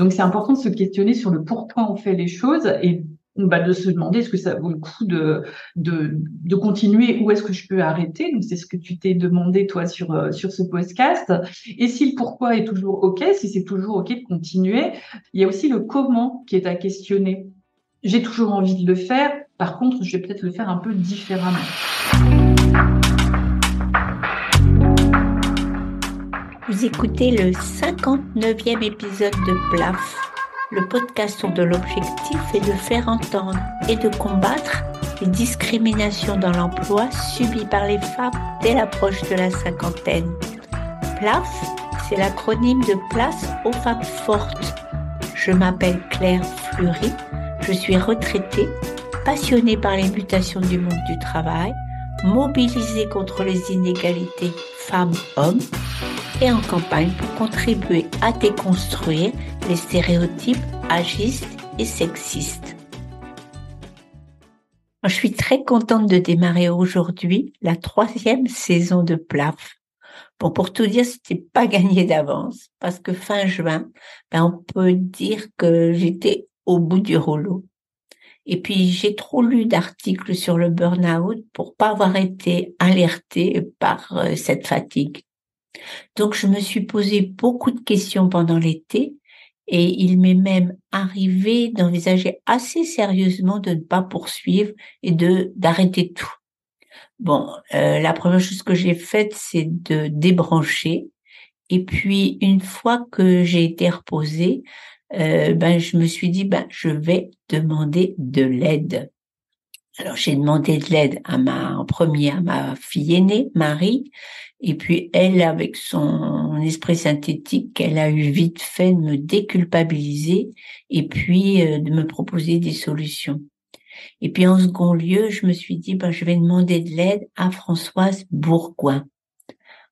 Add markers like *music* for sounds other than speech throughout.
Donc c'est important de se questionner sur le pourquoi on fait les choses et bah, de se demander est-ce que ça vaut le coup de, de, de continuer ou est-ce que je peux arrêter? Donc c'est ce que tu t'es demandé toi sur euh, sur ce podcast. Et si le pourquoi est toujours ok, si c'est toujours ok de continuer, il y a aussi le comment qui est à questionner. J'ai toujours envie de le faire. Par contre, je vais peut-être le faire un peu différemment. Vous écoutez le 59e épisode de PLAF le podcast dont l'objectif est de faire entendre et de combattre les discriminations dans l'emploi subies par les femmes dès l'approche de la cinquantaine. PLAF, c'est l'acronyme de Place aux femmes fortes. Je m'appelle Claire Fleury, je suis retraitée, passionnée par les mutations du monde du travail, mobilisée contre les inégalités femmes-hommes et en campagne pour contribuer à déconstruire les stéréotypes agistes et sexistes. Je suis très contente de démarrer aujourd'hui la troisième saison de PLAF. Bon, pour tout dire, c'était pas gagné d'avance parce que fin juin, ben, on peut dire que j'étais au bout du rouleau. Et puis, j'ai trop lu d'articles sur le burn-out pour pas avoir été alertée par euh, cette fatigue. Donc, je me suis posé beaucoup de questions pendant l'été et il m'est même arrivé d'envisager assez sérieusement de ne pas poursuivre et de d'arrêter tout. Bon, euh, la première chose que j'ai faite, c'est de débrancher. Et puis, une fois que j'ai été reposée, euh, ben, je me suis dit, ben, je vais demander de l'aide. Alors, j'ai demandé de l'aide à ma, en premier à ma fille aînée, Marie, et puis elle, avec son esprit synthétique, elle a eu vite fait de me déculpabiliser et puis euh, de me proposer des solutions. Et puis en second lieu, je me suis dit, ben, je vais demander de l'aide à Françoise Bourgoin.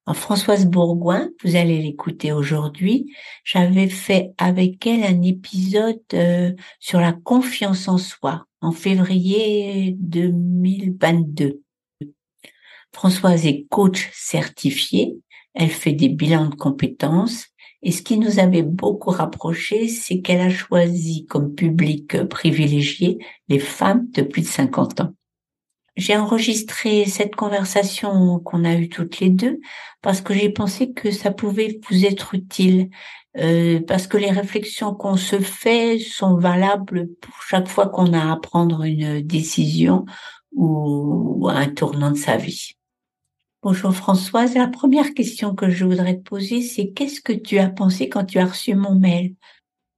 En Françoise Bourgoin, vous allez l'écouter aujourd'hui, j'avais fait avec elle un épisode euh, sur la confiance en soi en février 2022. Françoise est coach certifiée, elle fait des bilans de compétences et ce qui nous avait beaucoup rapproché, c'est qu'elle a choisi comme public privilégié les femmes de plus de 50 ans. J'ai enregistré cette conversation qu'on a eue toutes les deux parce que j'ai pensé que ça pouvait vous être utile, euh, parce que les réflexions qu'on se fait sont valables pour chaque fois qu'on a à prendre une décision ou un tournant de sa vie. Bonjour Françoise, la première question que je voudrais te poser, c'est qu'est-ce que tu as pensé quand tu as reçu mon mail?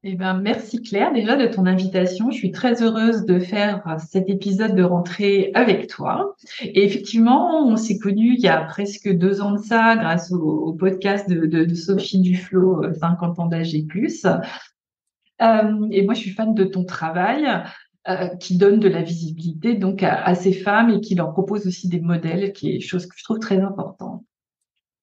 Eh ben, merci Claire déjà de ton invitation. Je suis très heureuse de faire cet épisode de rentrée avec toi. Et effectivement, on s'est connus il y a presque deux ans de ça grâce au, podcast de, de, Sophie Duflo, 50 euh, ans d'âge et plus. Euh, et moi, je suis fan de ton travail. Euh, qui donne de la visibilité donc à, ces femmes et qui leur propose aussi des modèles, qui est chose que je trouve très importante.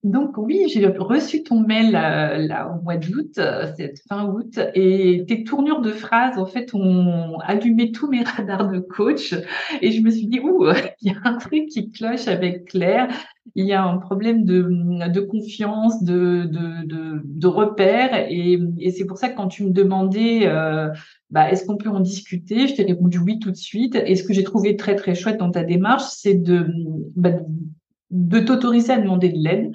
Donc oui, j'ai reçu ton mail euh, là au mois d'août, euh, cette fin août, et tes tournures de phrases en fait ont allumé tous mes *laughs* radars de coach, et je me suis dit ouh, *laughs* il y a un truc qui cloche avec Claire, il y a un problème de, de confiance, de, de, de, et c'est pour ça que quand tu me demandais euh, bah, est-ce qu'on peut en discuter, je t'ai répondu oui tout de suite. Et ce que j'ai trouvé très très chouette dans ta démarche, c'est de bah, de t'autoriser à demander de l'aide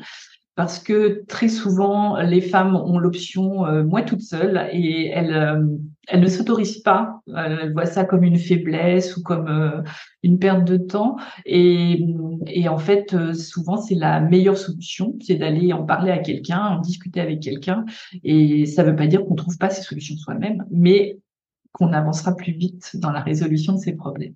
parce que très souvent les femmes ont l'option euh, moi toute seule et elles euh, elles ne s'autorisent pas. Elles voient ça comme une faiblesse ou comme euh, une perte de temps et et en fait souvent c'est la meilleure solution c'est d'aller en parler à quelqu'un en discuter avec quelqu'un et ça veut pas dire qu'on trouve pas ces solutions soi-même mais qu'on avancera plus vite dans la résolution de ces problèmes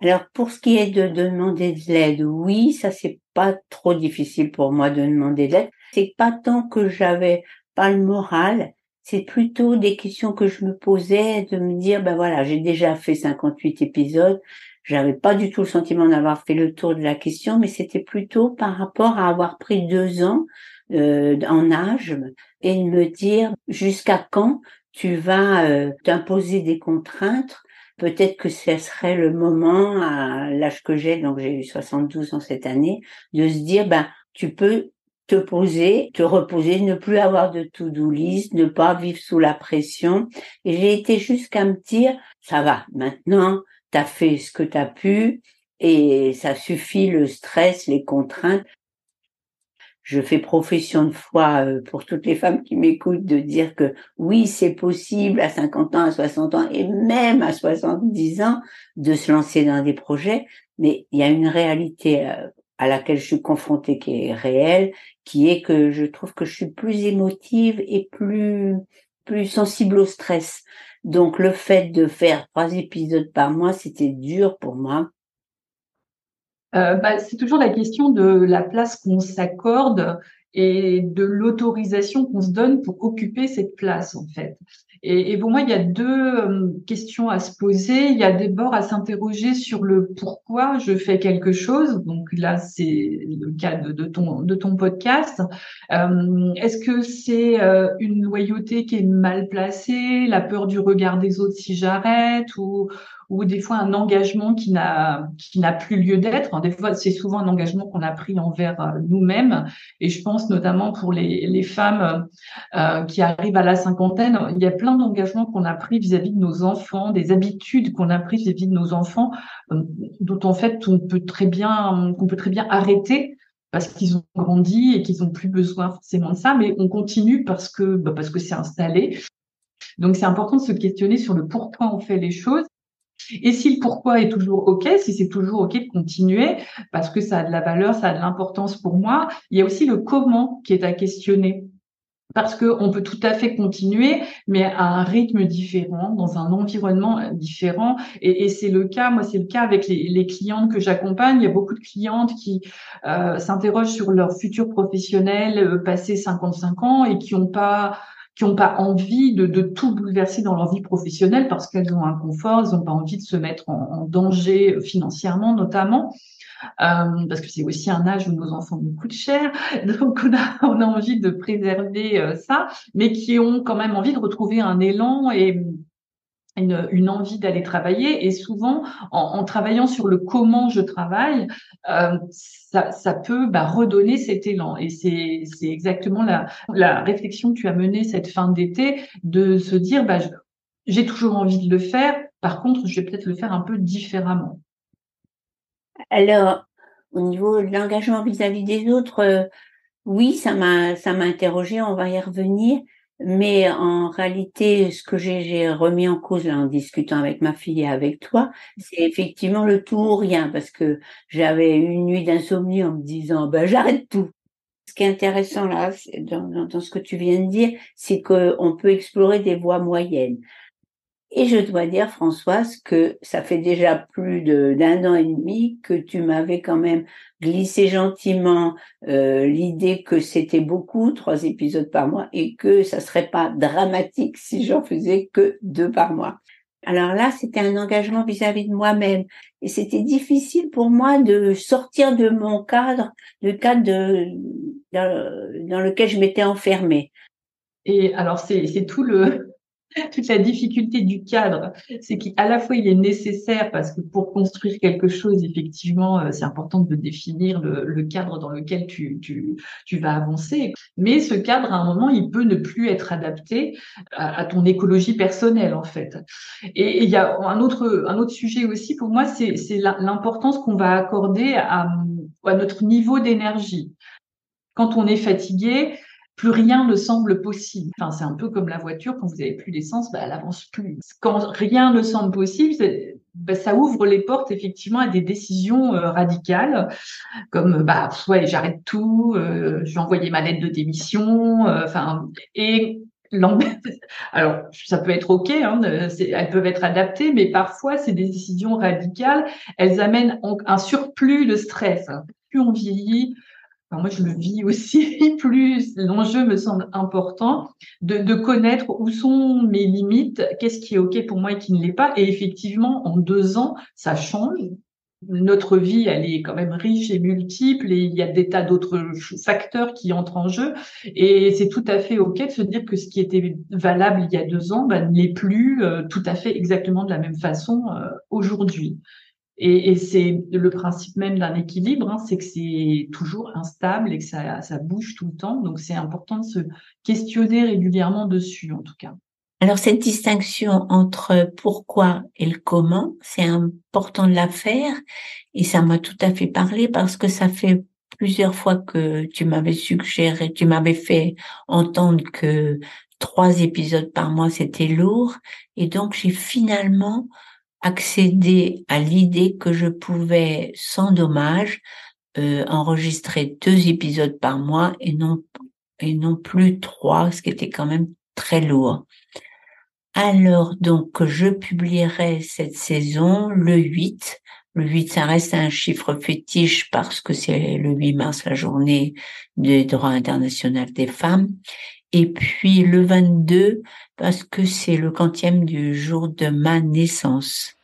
alors pour ce qui est de demander de l'aide, oui, ça c'est pas trop difficile pour moi de demander de l'aide. C'est pas tant que j'avais pas le moral, c'est plutôt des questions que je me posais de me dire ben voilà, j'ai déjà fait 58 épisodes, j'avais pas du tout le sentiment d'avoir fait le tour de la question, mais c'était plutôt par rapport à avoir pris deux ans euh, en âge et de me dire jusqu'à quand tu vas euh, t'imposer des contraintes peut-être que ce serait le moment, à l'âge que j'ai, donc j'ai eu 72 ans cette année, de se dire, ben, tu peux te poser, te reposer, ne plus avoir de to-do list, ne pas vivre sous la pression. Et j'ai été jusqu'à me dire, ça va, maintenant, tu as fait ce que tu as pu et ça suffit le stress, les contraintes je fais profession de foi euh, pour toutes les femmes qui m'écoutent de dire que oui, c'est possible à 50 ans, à 60 ans et même à 70 ans de se lancer dans des projets, mais il y a une réalité euh, à laquelle je suis confrontée qui est réelle, qui est que je trouve que je suis plus émotive et plus plus sensible au stress. Donc le fait de faire trois épisodes par mois, c'était dur pour moi euh, bah, c'est toujours la question de la place qu'on s'accorde et de l'autorisation qu'on se donne pour occuper cette place en fait. Et, pour moi, il y a deux euh, questions à se poser. Il y a d'abord à s'interroger sur le pourquoi je fais quelque chose. Donc là, c'est le cas de, de, ton de ton podcast. Euh, Est-ce que c'est euh, une loyauté qui est mal placée, la peur du regard des autres si j'arrête, ou ou des fois un engagement qui n'a qui n'a plus lieu d'être. Des fois, c'est souvent un engagement qu'on a pris envers euh, nous-mêmes. Et je pense notamment pour les, les femmes euh, qui arrivent à la cinquantaine, il y a plein d'engagements qu'on a pris vis-à-vis de nos enfants, des habitudes qu'on a prises vis-à-vis de nos enfants, euh, dont en fait on peut très bien qu'on peut très bien arrêter parce qu'ils ont grandi et qu'ils n'ont plus besoin forcément de ça, mais on continue parce que bah parce que c'est installé. Donc c'est important de se questionner sur le pourquoi on fait les choses et si le pourquoi est toujours OK, si c'est toujours OK de continuer, parce que ça a de la valeur, ça a de l'importance pour moi, il y a aussi le comment qui est à questionner. Parce qu'on peut tout à fait continuer, mais à un rythme différent, dans un environnement différent. Et, c'est le cas, moi, c'est le cas avec les, les clientes que j'accompagne. Il y a beaucoup de clientes qui euh, s'interrogent sur leur futur professionnel euh, passé 55 ans et qui n'ont pas qui n'ont pas envie de, de, tout bouleverser dans leur vie professionnelle parce qu'elles ont un confort, elles n'ont pas envie de se mettre en, en danger financièrement notamment. Euh, parce que c'est aussi un âge où nos enfants nous coûtent cher, *laughs* donc on a, on a envie de préserver euh, ça, mais qui ont quand même envie de retrouver un élan et une, envie d'aller travailler. Et souvent, en, travaillant sur le comment je travaille, euh, ça, peut bah, redonner cet élan. Et c'est exactement la, réflexion que tu as menée cette fin d'été, de se dire, bah, j'ai toujours envie de le faire. Par contre, je vais peut-être le faire un peu différemment. Alors, au niveau de l'engagement vis-à-vis des autres, euh, oui, ça m'a interrogé. On va y revenir. Mais en réalité, ce que j'ai remis en cause là, en discutant avec ma fille et avec toi, c'est effectivement le tout ou rien, parce que j'avais une nuit d'insomnie en me disant, ben j'arrête tout. Ce qui est intéressant là, dans, dans, ce que tu viens de dire, c'est qu'on peut explorer des voies moyennes. Et je dois dire, Françoise, que ça fait déjà plus d'un an et demi que tu m'avais quand même glissé gentiment euh, l'idée que c'était beaucoup, trois épisodes par mois, et que ça serait pas dramatique si j'en faisais que deux par mois. Alors là, c'était un engagement vis-à-vis de moi-même. Et c'était difficile pour moi de sortir de mon cadre, le cadre de, dans, dans lequel je m'étais enfermée. Et alors, c'est tout le, *laughs* toute la difficulté du cadre, c'est qu'à la fois il est nécessaire parce que pour construire quelque chose, effectivement, euh, c'est important de définir le, cadre dans lequel tu, tu, tu, vas avancer. Mais ce cadre, à un moment, il peut ne plus être adapté à, ton écologie personnelle, en fait. Et il y a un autre, un autre sujet aussi pour moi, c'est l'importance qu'on va accorder à, à notre niveau d'énergie. Quand on est fatigué, plus rien ne semble possible. Enfin, c'est un peu comme la voiture, quand vous avez plus d'essence, bah, elle avance plus. Quand rien ne semble possible, bah, ça ouvre les portes effectivement à des décisions euh, radicales, comme bah ouais, j'arrête tout, euh, j'ai envoyé ma lettre de démission, euh, enfin et *laughs* alors, ça peut être OK, hein, elles peuvent être adaptées, mais parfois, des décisions radicales. Elles amènent un surplus de stress. Plus on vieillit, moi, je le vis aussi, *laughs* plus l'enjeu me semble important de, de, connaître où sont mes limites, qu'est-ce qui est OK pour moi et qui ne l'est pas. Et effectivement, en deux ans, ça change. Notre vie, elle est quand même riche et multiple et il y a des tas d'autres facteurs qui entrent en jeu. Et c'est tout à fait OK de se dire que ce qui était valable il y a deux ans ben, n'est plus euh, tout à fait exactement de la même façon euh, aujourd'hui. Et, et c'est le principe même d'un équilibre, hein, c'est que c'est toujours instable et que ça, ça bouge tout le temps. Donc c'est important de se questionner régulièrement dessus, en tout cas. Alors cette distinction entre pourquoi et le comment, c'est important de la faire et ça m'a tout à fait parlé parce que ça fait plusieurs fois que tu m'avais suggéré, tu m'avais fait entendre que trois épisodes par mois c'était lourd et donc j'ai finalement accédé à l'idée que je pouvais sans dommage euh, enregistrer deux épisodes par mois et non et non plus trois, ce qui était quand même très lourd. Alors donc je publierai cette saison le 8. Le 8, ça reste un chiffre fétiche parce que c'est le 8 mars, la journée des droits internationaux des femmes. Et puis le 22, parce que c'est le quantième du jour de ma naissance.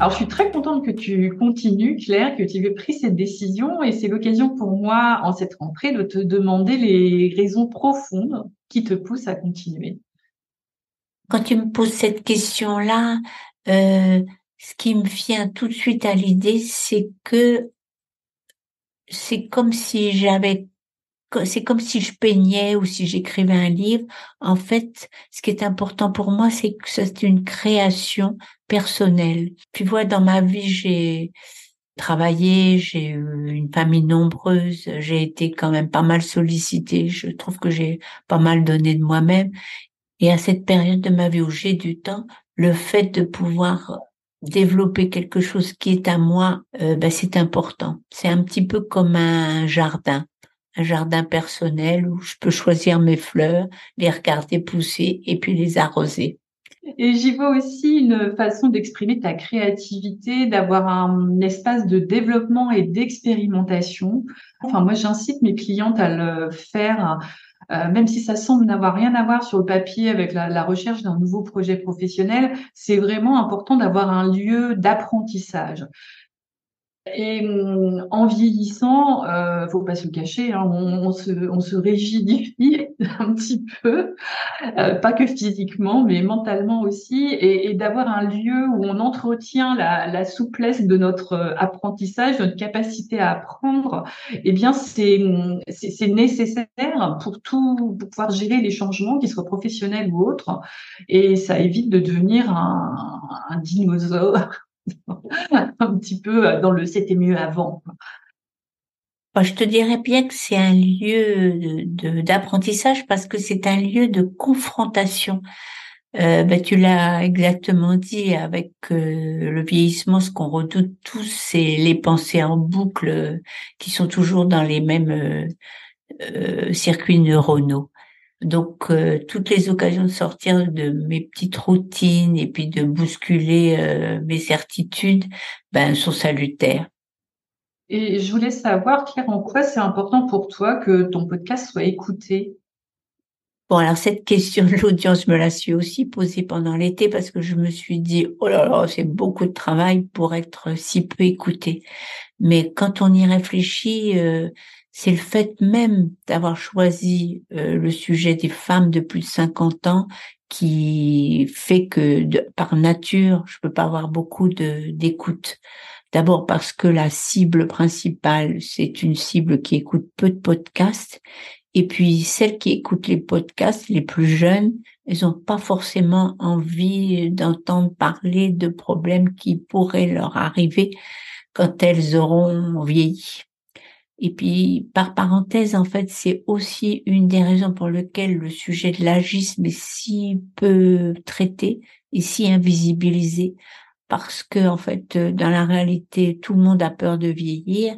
Alors, je suis très contente que tu continues, Claire, que tu aies pris cette décision et c'est l'occasion pour moi, en cette rentrée, de te demander les raisons profondes qui te poussent à continuer. Quand tu me poses cette question-là, euh, ce qui me vient tout de suite à l'idée, c'est que c'est comme si j'avais c'est comme si je peignais ou si j'écrivais un livre. En fait, ce qui est important pour moi, c'est que c'est une création personnelle. Tu vois, dans ma vie, j'ai travaillé, j'ai eu une famille nombreuse, j'ai été quand même pas mal sollicitée. Je trouve que j'ai pas mal donné de moi-même. Et à cette période de ma vie où j'ai du temps, le fait de pouvoir développer quelque chose qui est à moi, euh, ben c'est important. C'est un petit peu comme un jardin un jardin personnel où je peux choisir mes fleurs, les regarder pousser et puis les arroser. Et j'y vois aussi une façon d'exprimer ta créativité, d'avoir un espace de développement et d'expérimentation. Enfin, moi, j'incite mes clientes à le faire, euh, même si ça semble n'avoir rien à voir sur le papier avec la, la recherche d'un nouveau projet professionnel. C'est vraiment important d'avoir un lieu d'apprentissage. Et hum, en vieillissant, euh, faut pas se cacher, hein, on, se, on se rigidifie *laughs* un petit peu, euh, pas que physiquement, mais mentalement aussi, et, et d'avoir un lieu où on entretient la, la, souplesse de notre euh, apprentissage, notre capacité à apprendre. Eh bien, c'est c'est nécessaire pour tout, pour pouvoir gérer les changements, qu'ils soient professionnels ou autres, et ça évite de devenir un, un dinosaure *laughs* un petit peu euh, dans le c'était mieux avant. je te dirais bien que c'est un lieu d'apprentissage parce que c'est un lieu de confrontation. Ben, tu l'as exactement dit avec euh, le vieillissement, ce qu'on redoute tous, c'est les pensées en boucle qui sont toujours dans les mêmes circuits neuronaux. Donc euh, toutes les occasions de sortir de mes petites routines et puis de bousculer euh, mes certitudes, ben sont salutaires. Et je voulais savoir, Claire, en quoi c'est important pour toi que ton podcast soit écouté? Bon, alors cette question de *laughs* l'audience, je me la suis aussi posée pendant l'été parce que je me suis dit, oh là là, c'est beaucoup de travail pour être si peu écouté. Mais quand on y réfléchit, euh, c'est le fait même d'avoir choisi euh, le sujet des femmes de plus de 50 ans qui fait que par nature, je peux pas avoir beaucoup d'écoute. D'abord parce que la cible principale, c'est une cible qui écoute peu de podcasts. Et puis, celles qui écoutent les podcasts, les plus jeunes, elles n'ont pas forcément envie d'entendre parler de problèmes qui pourraient leur arriver quand elles auront vieilli. Et puis, par parenthèse, en fait, c'est aussi une des raisons pour lesquelles le sujet de l'agisme est si peu traité et si invisibilisé. Parce que, en fait, dans la réalité, tout le monde a peur de vieillir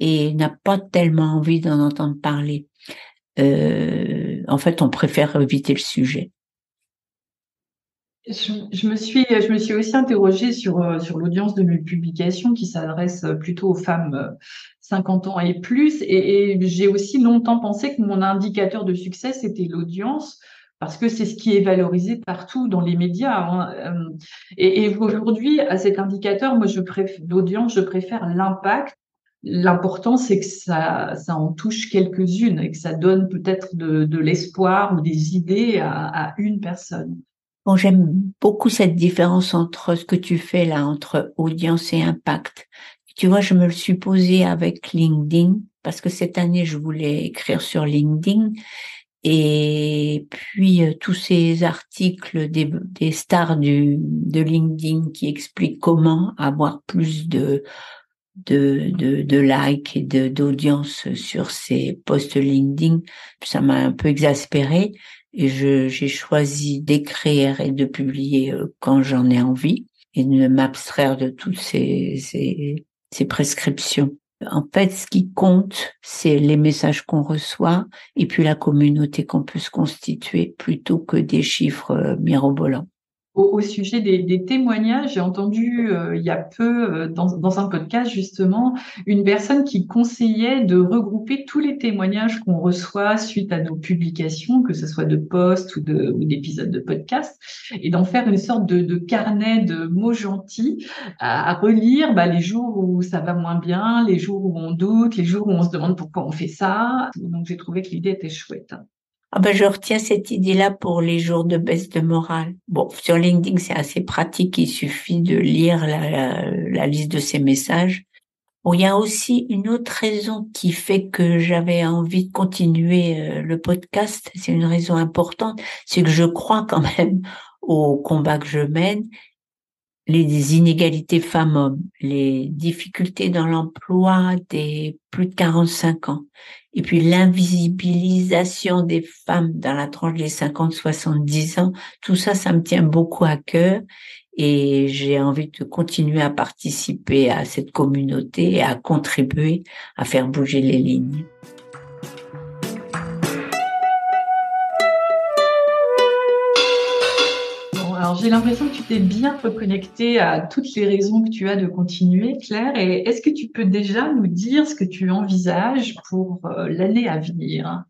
et n'a pas tellement envie d'en entendre parler. Euh, en fait, on préfère éviter le sujet. Je, me suis, je me suis aussi interrogée sur, euh, sur l'audience de mes publications qui s'adresse plutôt aux femmes 50 euh, ans et plus. Et, j'ai aussi longtemps pensé que mon indicateur de succès, c'était l'audience parce que c'est ce qui est valorisé partout dans les médias. Hein. Euh, et, aujourd'hui, à cet indicateur, moi, je préfère l'audience, je préfère l'impact l'important, c'est que ça, ça en touche quelques-unes et que ça donne peut-être de, de l'espoir ou des idées à, à une personne. Bon, j'aime beaucoup cette différence entre ce que tu fais là, entre audience et impact. Tu vois, je me le suis posé avec LinkedIn parce que cette année, je voulais écrire sur LinkedIn. Et puis, euh, tous ces articles des, des stars de LinkedIn qui expliquent comment avoir plus de, de, de, de likes et de, d'audience sur ces posts LinkedIn, ça m'a un peu exaspéré et j'ai choisi d'écrire et de publier euh, quand j'en ai envie et de m'abstraire de toutes ces, ces prescriptions. En fait, ce qui compte, c'est les messages qu'on reçoit et puis la communauté qu'on peut se constituer plutôt que des chiffres euh, mirobolants au, sujet des, témoignages, j'ai entendu euh, il y a peu euh, dans, un podcast justement une personne qui conseillait de regrouper tous les témoignages qu'on reçoit suite à nos publications, que ce soit de posts ou de ou d'épisodes de podcast, et d'en faire une sorte de, carnet de mots gentils à, à relire bah, les jours où ça va moins bien, les jours où on doute, les jours où on se demande pourquoi on fait ça. Donc j'ai trouvé que l'idée était chouette. Ah ben, je retiens cette idée-là pour les jours de baisse de morale. Bon, sur LinkedIn, c'est assez pratique. Il suffit de lire la, la, liste de ces messages. Bon, il y a aussi une autre raison qui fait que j'avais envie de continuer euh, le podcast. C'est une raison importante. C'est que je crois quand même *laughs* au combat que je mène les inégalités femmes-hommes, les difficultés dans l'emploi des plus de 45 ans, et puis l'invisibilisation des femmes dans la tranche des 50-70 ans, tout ça, ça me tient beaucoup à cœur et j'ai envie de continuer à participer à cette communauté et à contribuer à faire bouger les lignes. J'ai l'impression que tu t'es bien reconnecté à toutes les raisons que tu as de continuer, Claire. Et est-ce que tu peux déjà nous dire ce que tu envisages pour euh, l'année à venir?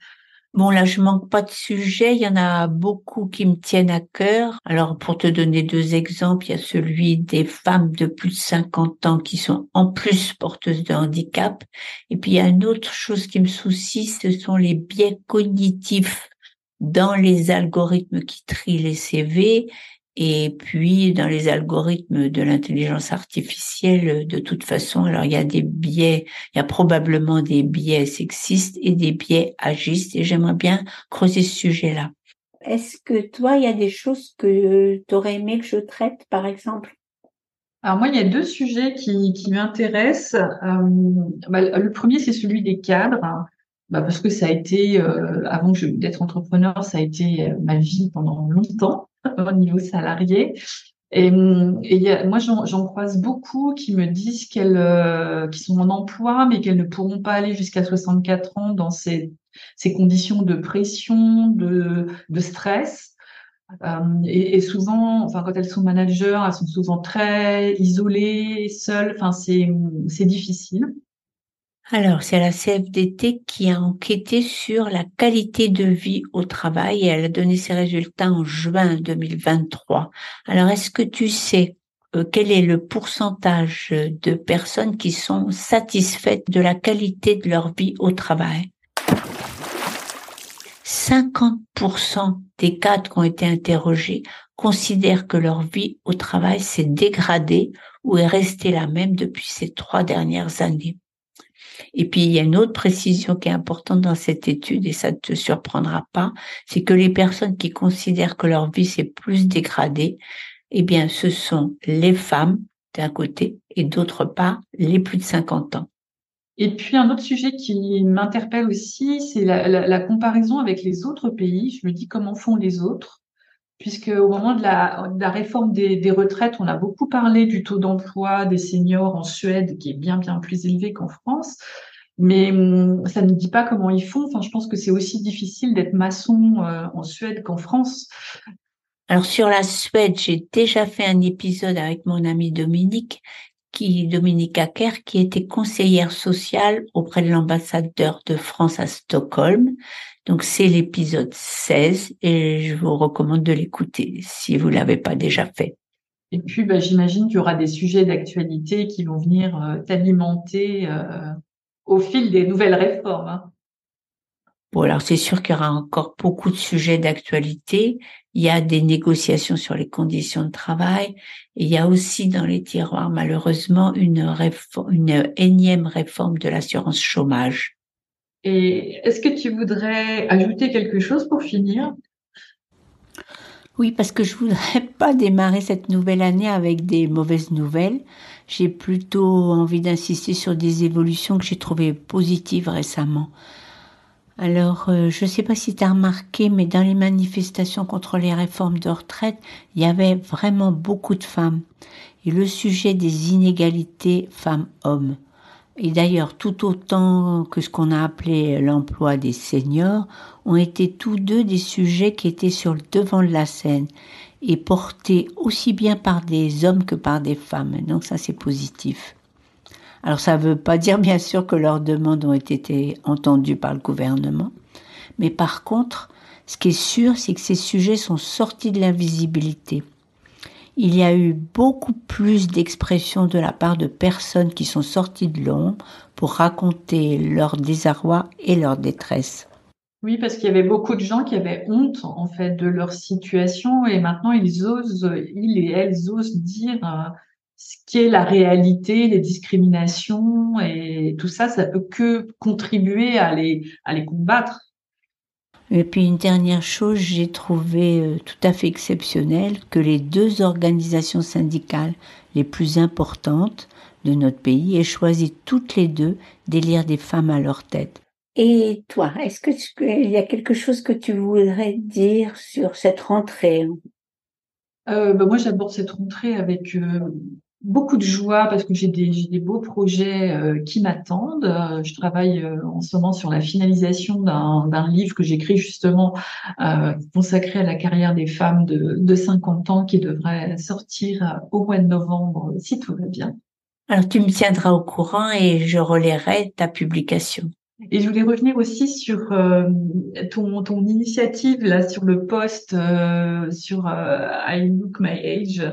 Bon, là, je manque pas de sujets. Il y en a beaucoup qui me tiennent à cœur. Alors, pour te donner deux exemples, il y a celui des femmes de plus de 50 ans qui sont en plus porteuses de handicap. Et puis, il y a une autre chose qui me soucie, ce sont les biais cognitifs dans les algorithmes qui trient les CV et puis, dans les algorithmes de l'intelligence artificielle, de toute façon, alors il y a des biais, il y a probablement des biais sexistes et des biais agistes, et j'aimerais bien creuser ce sujet-là. Est-ce que toi, il y a des choses que tu aurais aimé que je traite, par exemple? Alors moi, il y a deux sujets qui, qui m'intéressent. Euh, bah, le premier, c'est celui des cadres, bah, parce que ça a été, euh, avant d'être entrepreneur, ça a été euh, ma vie pendant longtemps. Au niveau salarié. Et, et moi, j'en croise beaucoup qui me disent qu'elles, euh, sont en emploi, mais qu'elles ne pourront pas aller jusqu'à 64 ans dans ces, ces conditions de pression, de, de stress. Euh, et, et, souvent, enfin, quand elles sont managers, elles sont souvent très isolées, seules. Enfin, c'est, c'est difficile. Alors, c'est la CFDT qui a enquêté sur la qualité de vie au travail et elle a donné ses résultats en juin 2023. Alors, est-ce que tu sais euh, quel est le pourcentage de personnes qui sont satisfaites de la qualité de leur vie au travail? 50% des cadres qui ont été interrogés considèrent que leur vie au travail s'est dégradée ou est restée la même depuis ces trois dernières années. Et puis, il y a une autre précision qui est importante dans cette étude, et ça ne te surprendra pas, c'est que les personnes qui considèrent que leur vie s'est plus dégradée, eh bien, ce sont les femmes d'un côté et d'autre part les plus de 50 ans. Et puis un autre sujet qui m'interpelle aussi, c'est la, la, comparaison avec les autres pays. Je me dis comment font les autres, puisque au moment de la, réforme des, des, retraites, on a beaucoup parlé du taux d'emploi des seniors en Suède, qui est bien bien plus élevé qu'en France mais hum, ça ne dit pas comment ils font. Enfin, je pense que c'est aussi difficile d'être maçon euh, en Suède qu'en France. Alors sur la Suède, j'ai déjà fait un épisode avec mon ami Dominique, qui Dominique Acker, qui était conseillère sociale auprès de l'ambassadeur de France à Stockholm. Donc c'est l'épisode 16 et je vous recommande de l'écouter si vous l'avez pas déjà fait. Et puis, bah, j'imagine qu'il y aura des sujets d'actualité qui vont venir euh, t'alimenter euh, au fil des nouvelles réformes. Hein. Bon, alors c'est sûr qu'il y aura encore beaucoup de sujets d'actualité. Il y a des négociations sur les conditions de travail. Et il y a aussi dans les tiroirs, malheureusement, une, réforme, une énième réforme de l'assurance chômage. Et est-ce que tu voudrais ajouter quelque chose pour finir? Oui, parce que je voudrais *laughs* pas démarrer cette nouvelle année avec des mauvaises nouvelles. J'ai plutôt envie d'insister sur des évolutions que j'ai trouvées positives récemment. Alors, euh, je ne sais pas si tu as remarqué, mais dans les manifestations contre les réformes de retraite, il y avait vraiment beaucoup de femmes. Et le sujet des inégalités femmes-hommes, et d'ailleurs tout autant que ce qu'on a appelé l'emploi des seniors, ont été tous deux des sujets qui étaient sur le devant de la scène et portés aussi bien par des hommes que par des femmes. Donc ça, c'est positif. Alors ça ne veut pas dire bien sûr que leurs demandes ont été entendues par le gouvernement, mais par contre, ce qui est sûr, c'est que ces sujets sont sortis de l'invisibilité. Il y a eu beaucoup plus d'expressions de la part de personnes qui sont sorties de l'ombre pour raconter leur désarroi et leur détresse. Oui, parce qu'il y avait beaucoup de gens qui avaient honte en fait de leur situation et maintenant ils osent, ils et elles osent dire euh, ce qui est la réalité, les discriminations et tout ça, ça peut que contribuer à les combattre. Et puis une dernière chose, j'ai trouvé euh, tout à fait exceptionnel que les deux organisations syndicales les plus importantes de notre pays aient choisi toutes les deux d'élire des femmes à leur tête. Et toi, est-ce qu'il y a quelque chose que tu voudrais dire sur cette rentrée? Euh, bah, moi, j'aborde cette rentrée avec euh, beaucoup de joie parce que j'ai des, beaux projets euh, qui m'attendent. Euh, je travaille euh, en ce moment sur la finalisation d'un livre que j'écris justement consacré à la carrière des femmes de, de 50 ans qui devrait sortir au mois de novembre si tout va bien. Alors tu me tiendras au courant et je relayerai ta publication. Et je voulais revenir aussi sur euh, ton, ton initiative là sur le post euh, sur euh, I Look My Age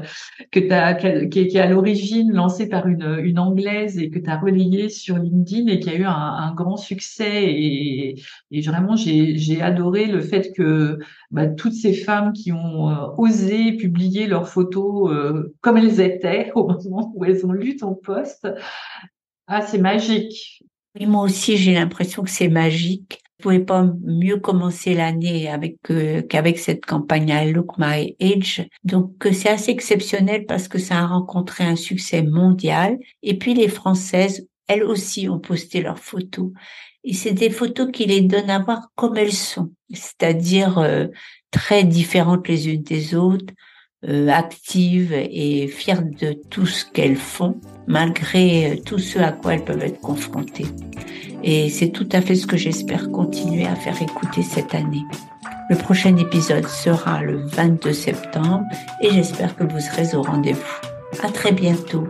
que as, qui, est, à l'origine lancé par une, une anglaise et que tu as relayé sur LinkedIn et qui a eu un, un grand succès. Et, et vraiment j'ai adoré le fait que bah, toutes ces femmes qui ont osé publier leurs photos comme elles étaient *laughs* au moment où elles ont lu ton post ah c'est magique oui, moi aussi, j'ai l'impression que c'est magique. Je pouvais pas mieux commencer l'année avec euh, qu'avec cette campagne I Look My Age. Donc c'est assez exceptionnel parce que ça a rencontré un succès mondial. Et puis les Françaises, elles aussi, ont posté leurs photos. Et c'est des photos qui les donnent à voir comme elles sont, c'est-à-dire euh, très différentes les unes des autres, euh, actives et fières de tout ce qu'elles font, malgré euh, tout ce à quoi elles peuvent être confrontées. Et c'est tout à fait ce que j'espère continuer à faire écouter cette année. Le prochain épisode sera le 22 septembre et j'espère que vous serez au rendez-vous. À très bientôt.